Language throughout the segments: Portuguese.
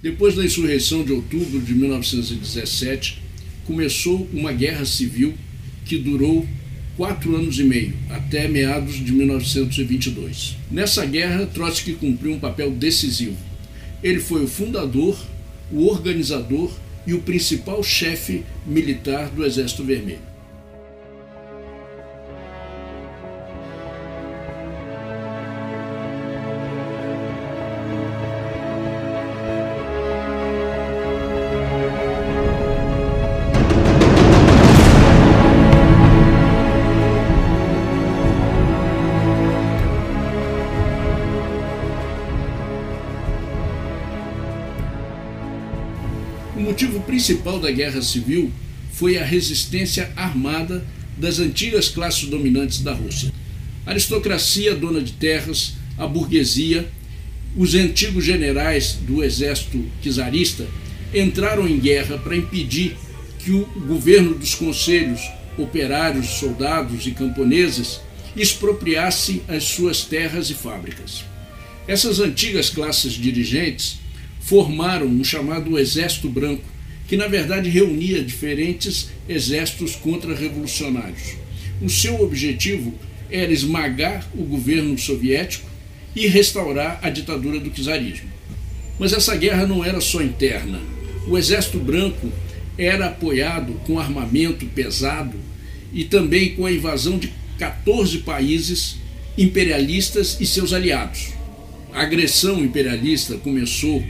Depois da insurreição de outubro de 1917, começou uma guerra civil que durou quatro anos e meio, até meados de 1922. Nessa guerra, Trotsky cumpriu um papel decisivo. Ele foi o fundador, o organizador e o principal chefe militar do Exército Vermelho. Principal da guerra civil foi a resistência armada das antigas classes dominantes da Rússia. A aristocracia dona de terras, a burguesia, os antigos generais do exército czarista entraram em guerra para impedir que o governo dos conselhos operários, soldados e camponeses expropriasse as suas terras e fábricas. Essas antigas classes dirigentes formaram um chamado Exército Branco, que na verdade reunia diferentes exércitos contra-revolucionários. O seu objetivo era esmagar o governo soviético e restaurar a ditadura do czarismo. Mas essa guerra não era só interna. O Exército Branco era apoiado com armamento pesado e também com a invasão de 14 países imperialistas e seus aliados. A agressão imperialista começou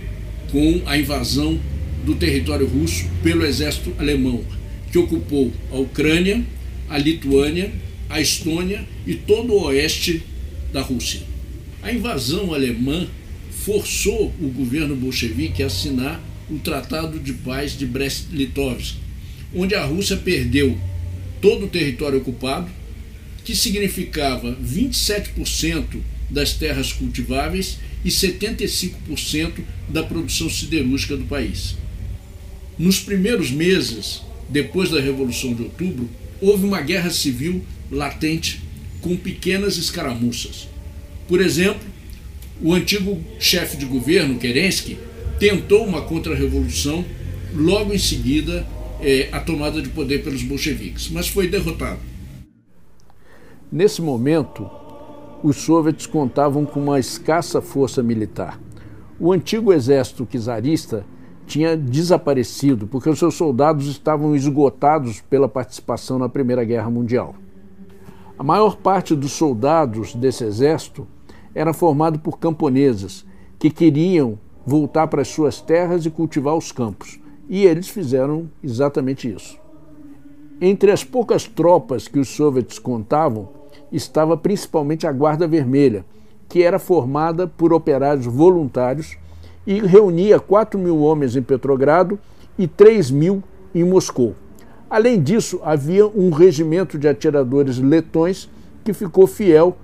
com a invasão do território russo pelo exército alemão, que ocupou a Ucrânia, a Lituânia, a Estônia e todo o oeste da Rússia. A invasão alemã forçou o governo bolchevique a assinar o Tratado de Paz de Brest-Litovsk, onde a Rússia perdeu todo o território ocupado, que significava 27% das terras cultiváveis e 75% da produção siderúrgica do país. Nos primeiros meses, depois da Revolução de Outubro, houve uma guerra civil latente com pequenas escaramuças. Por exemplo, o antigo chefe de governo, Kerensky, tentou uma contra-revolução, logo em seguida é, a tomada de poder pelos bolcheviques, mas foi derrotado. Nesse momento, os soviets contavam com uma escassa força militar. O antigo exército czarista tinha desaparecido porque os seus soldados estavam esgotados pela participação na Primeira Guerra Mundial. A maior parte dos soldados desse exército era formado por camponeses que queriam voltar para as suas terras e cultivar os campos, e eles fizeram exatamente isso. Entre as poucas tropas que os soviets contavam, estava principalmente a Guarda Vermelha, que era formada por operários voluntários e reunia 4 mil homens em Petrogrado e 3 mil em Moscou. Além disso, havia um regimento de atiradores letões que ficou fiel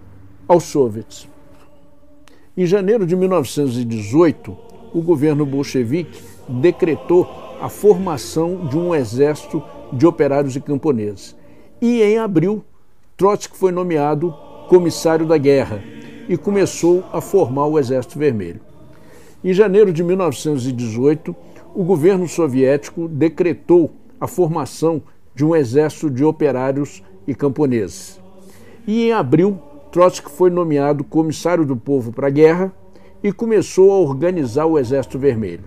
aos soviets. Em janeiro de 1918, o governo bolchevique decretou a formação de um exército de operários e camponeses. E em abril Trotsky foi nomeado comissário da guerra e começou a formar o Exército Vermelho. Em janeiro de 1918, o governo soviético decretou a formação de um exército de operários e camponeses. E em abril, Trotsky foi nomeado comissário do povo para a guerra e começou a organizar o Exército Vermelho.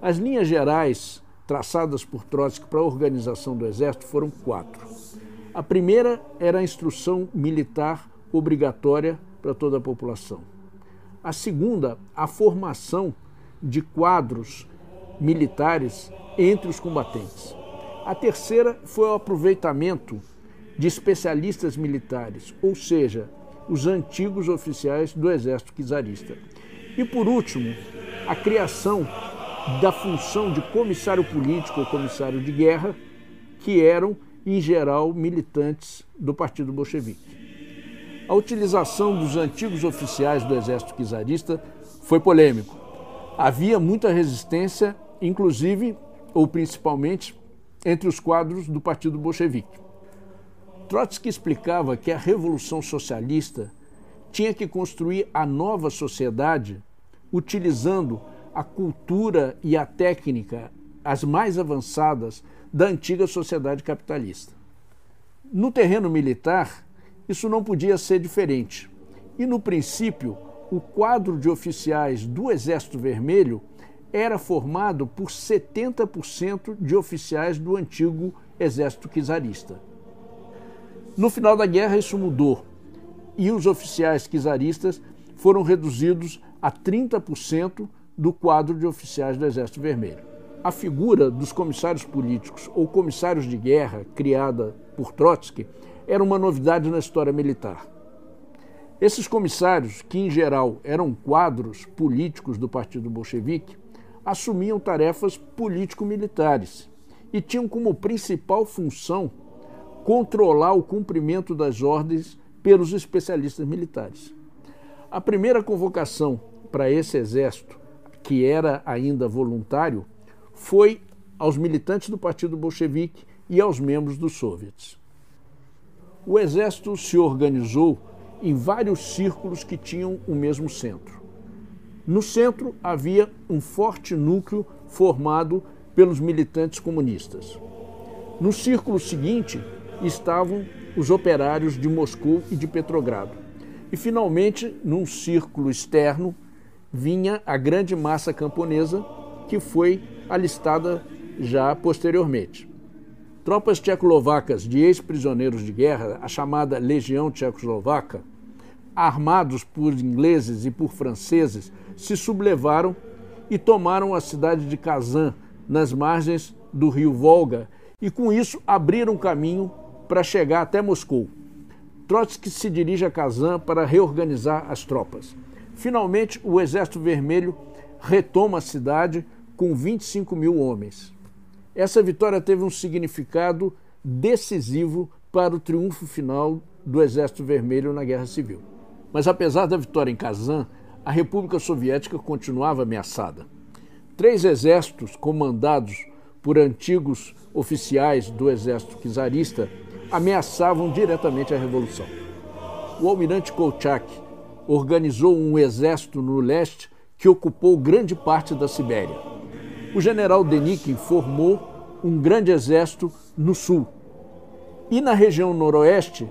As linhas gerais traçadas por Trotsky para a organização do Exército foram quatro. A primeira era a instrução militar obrigatória para toda a população. A segunda, a formação de quadros militares entre os combatentes. A terceira foi o aproveitamento de especialistas militares, ou seja, os antigos oficiais do exército czarista. E por último, a criação da função de comissário político ou comissário de guerra, que eram em geral militantes do Partido Bolchevique. A utilização dos antigos oficiais do exército czarista foi polêmico. Havia muita resistência, inclusive ou principalmente entre os quadros do Partido Bolchevique. Trotsky explicava que a Revolução Socialista tinha que construir a nova sociedade utilizando a cultura e a técnica as mais avançadas da antiga sociedade capitalista. No terreno militar, isso não podia ser diferente. E no princípio, o quadro de oficiais do Exército Vermelho era formado por 70% de oficiais do antigo exército czarista. No final da guerra, isso mudou e os oficiais czaristas foram reduzidos a 30% do quadro de oficiais do Exército Vermelho. A figura dos comissários políticos ou comissários de guerra, criada por Trotsky, era uma novidade na história militar. Esses comissários, que em geral eram quadros políticos do Partido Bolchevique, assumiam tarefas político-militares e tinham como principal função controlar o cumprimento das ordens pelos especialistas militares. A primeira convocação para esse exército, que era ainda voluntário, foi aos militantes do Partido Bolchevique e aos membros dos soviets. O exército se organizou em vários círculos que tinham o mesmo centro. No centro havia um forte núcleo formado pelos militantes comunistas. No círculo seguinte estavam os operários de Moscou e de Petrogrado. E, finalmente, num círculo externo, vinha a grande massa camponesa, que foi alistada já posteriormente. Tropas tchecoslovacas de ex-prisioneiros de guerra, a chamada Legião Tchecoslovaca, armados por ingleses e por franceses, se sublevaram e tomaram a cidade de Kazan, nas margens do rio Volga, e com isso abriram caminho para chegar até Moscou. Trotsky se dirige a Kazan para reorganizar as tropas. Finalmente, o Exército Vermelho retoma a cidade com 25 mil homens. Essa vitória teve um significado decisivo para o triunfo final do Exército Vermelho na Guerra Civil. Mas apesar da vitória em Kazan, a República Soviética continuava ameaçada. Três exércitos comandados por antigos oficiais do exército czarista ameaçavam diretamente a revolução. O almirante Kolchak organizou um exército no leste que ocupou grande parte da Sibéria. O general Denikin formou um grande exército no sul. E na região noroeste,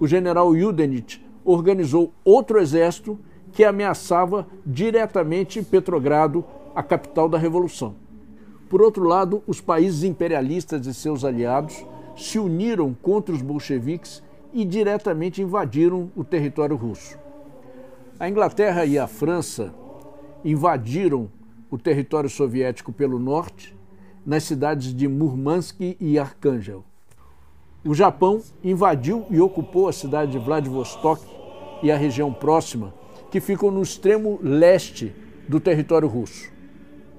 o general Yudenich organizou outro exército que ameaçava diretamente Petrogrado, a capital da revolução. Por outro lado, os países imperialistas e seus aliados se uniram contra os bolcheviques e diretamente invadiram o território russo. A Inglaterra e a França invadiram o território soviético pelo norte, nas cidades de Murmansk e Arkhangel. O Japão invadiu e ocupou a cidade de Vladivostok e a região próxima, que ficam no extremo leste do território russo.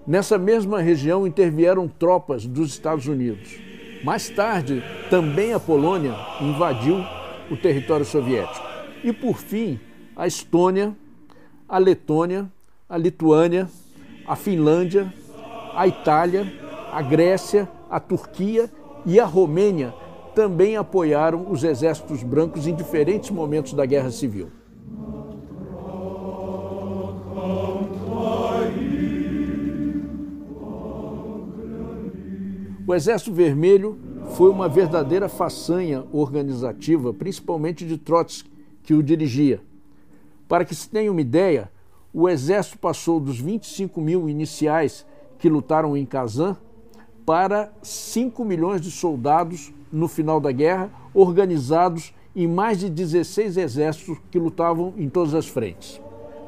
Nessa mesma região intervieram tropas dos Estados Unidos. Mais tarde, também a Polônia invadiu o território soviético. E, por fim, a Estônia, a Letônia, a Lituânia, a Finlândia, a Itália, a Grécia, a Turquia e a Romênia também apoiaram os exércitos brancos em diferentes momentos da Guerra Civil. O Exército Vermelho foi uma verdadeira façanha organizativa, principalmente de Trotsky, que o dirigia. Para que se tenha uma ideia, o Exército passou dos 25 mil iniciais que lutaram em Kazan para 5 milhões de soldados no final da guerra, organizados em mais de 16 exércitos que lutavam em todas as frentes.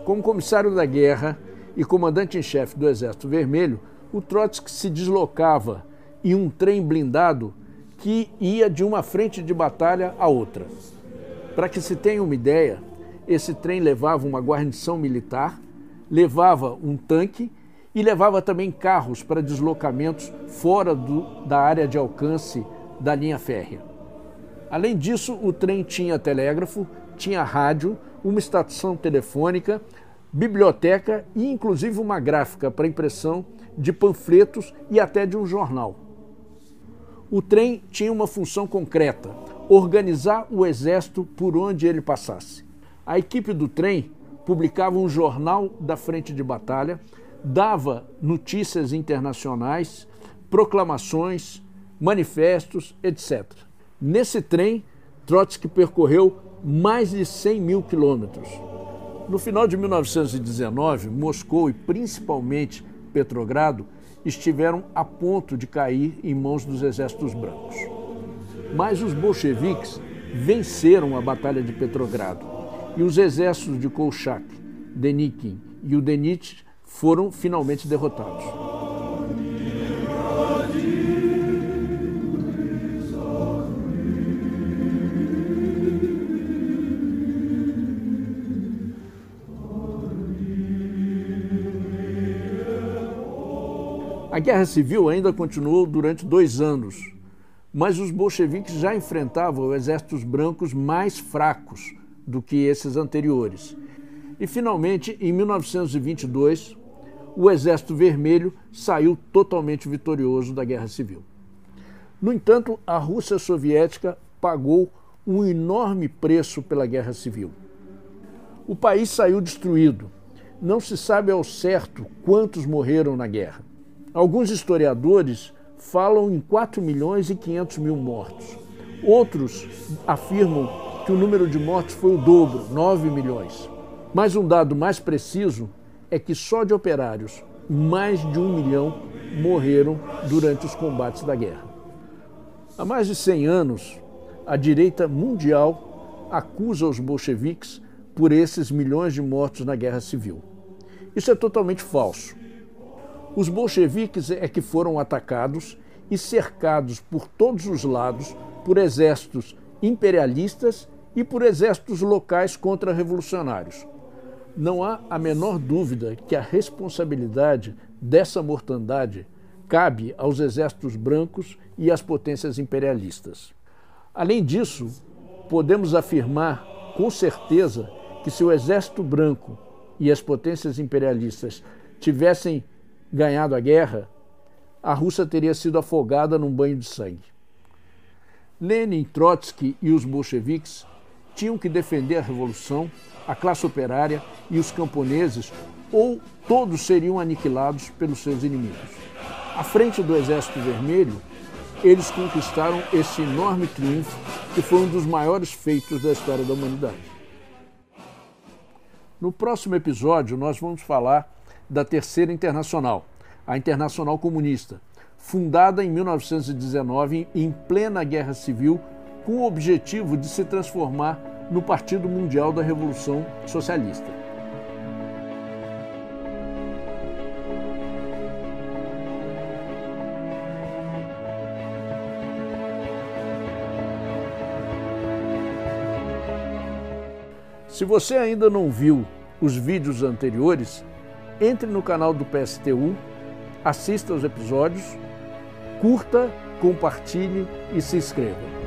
Como comissário da guerra e comandante em chefe do Exército Vermelho, o Trotsky se deslocava e um trem blindado que ia de uma frente de batalha a outra. Para que se tenha uma ideia, esse trem levava uma guarnição militar, levava um tanque e levava também carros para deslocamentos fora do, da área de alcance da linha férrea. Além disso, o trem tinha telégrafo, tinha rádio, uma estação telefônica, biblioteca e inclusive uma gráfica para impressão de panfletos e até de um jornal. O trem tinha uma função concreta: organizar o exército por onde ele passasse. A equipe do trem publicava um jornal da frente de batalha, dava notícias internacionais, proclamações, manifestos, etc. Nesse trem, Trotsky percorreu mais de 100 mil quilômetros. No final de 1919, Moscou e principalmente Petrogrado estiveram a ponto de cair em mãos dos exércitos brancos. Mas os bolcheviques venceram a Batalha de Petrogrado e os exércitos de Kolchak, Denikin e Udenit foram finalmente derrotados. A guerra civil ainda continuou durante dois anos, mas os bolcheviques já enfrentavam exércitos brancos mais fracos do que esses anteriores. E, finalmente, em 1922, o Exército Vermelho saiu totalmente vitorioso da Guerra Civil. No entanto, a Rússia soviética pagou um enorme preço pela Guerra Civil. O país saiu destruído. Não se sabe ao certo quantos morreram na guerra. Alguns historiadores falam em 4 milhões e 500 mil mortos. Outros afirmam que o número de mortos foi o dobro, 9 milhões. Mas um dado mais preciso é que só de operários, mais de um milhão morreram durante os combates da guerra. Há mais de 100 anos, a direita mundial acusa os bolcheviques por esses milhões de mortos na guerra civil. Isso é totalmente falso. Os bolcheviques é que foram atacados e cercados por todos os lados por exércitos imperialistas e por exércitos locais contra-revolucionários. Não há a menor dúvida que a responsabilidade dessa mortandade cabe aos exércitos brancos e às potências imperialistas. Além disso, podemos afirmar com certeza que se o exército branco e as potências imperialistas tivessem ganhado a guerra, a Rússia teria sido afogada num banho de sangue. Lenin, Trotsky e os bolcheviques tinham que defender a revolução, a classe operária e os camponeses, ou todos seriam aniquilados pelos seus inimigos. À frente do Exército Vermelho, eles conquistaram esse enorme triunfo que foi um dos maiores feitos da história da humanidade. No próximo episódio, nós vamos falar da Terceira Internacional, a Internacional Comunista, fundada em 1919 em plena Guerra Civil, com o objetivo de se transformar no Partido Mundial da Revolução Socialista. Se você ainda não viu os vídeos anteriores, entre no canal do PSTU, assista aos episódios, curta, compartilhe e se inscreva.